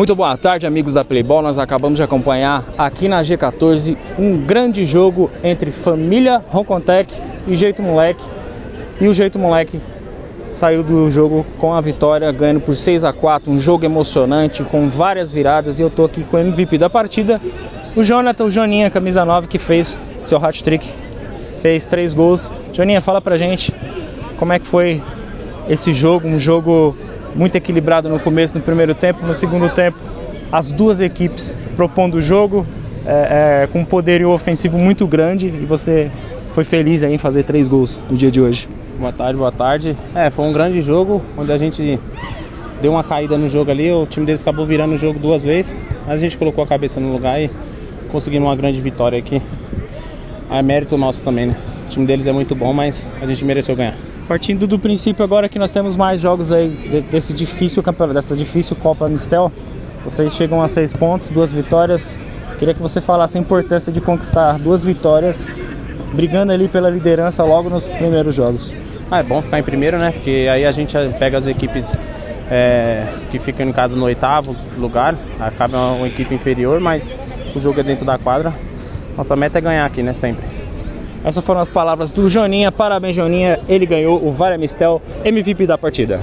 Muito boa tarde, amigos da Playball. Nós acabamos de acompanhar aqui na G14 um grande jogo entre família Rocontec e Jeito Moleque. E o Jeito Moleque saiu do jogo com a vitória, ganhando por 6 a 4 Um jogo emocionante, com várias viradas. E eu tô aqui com o MVP da partida, o Jonathan, o Joninha, camisa 9, que fez seu hat-trick. Fez três gols. Joninha, fala pra gente como é que foi esse jogo, um jogo muito equilibrado no começo, no primeiro tempo, no segundo tempo, as duas equipes propondo o jogo é, é, com um poderio ofensivo muito grande e você foi feliz em fazer três gols no dia de hoje. Boa tarde, boa tarde. É, foi um grande jogo onde a gente deu uma caída no jogo ali, o time deles acabou virando o jogo duas vezes, mas a gente colocou a cabeça no lugar e conseguimos uma grande vitória aqui. É mérito nosso também, né? O time deles é muito bom, mas a gente mereceu ganhar. Partindo do princípio agora que nós temos mais jogos aí desse difícil campeonato, dessa difícil Copa Mistel, vocês chegam a seis pontos, duas vitórias. Queria que você falasse a importância de conquistar duas vitórias, brigando ali pela liderança logo nos primeiros jogos. Ah, é bom ficar em primeiro, né? Porque aí a gente pega as equipes é, que ficam no caso no oitavo lugar, acaba uma equipe inferior, mas o jogo é dentro da quadra. Nossa meta é ganhar aqui, né? Sempre. Essas foram as palavras do Joninha. Parabéns, Joninha. Ele ganhou o Vale Mistel MVP da partida.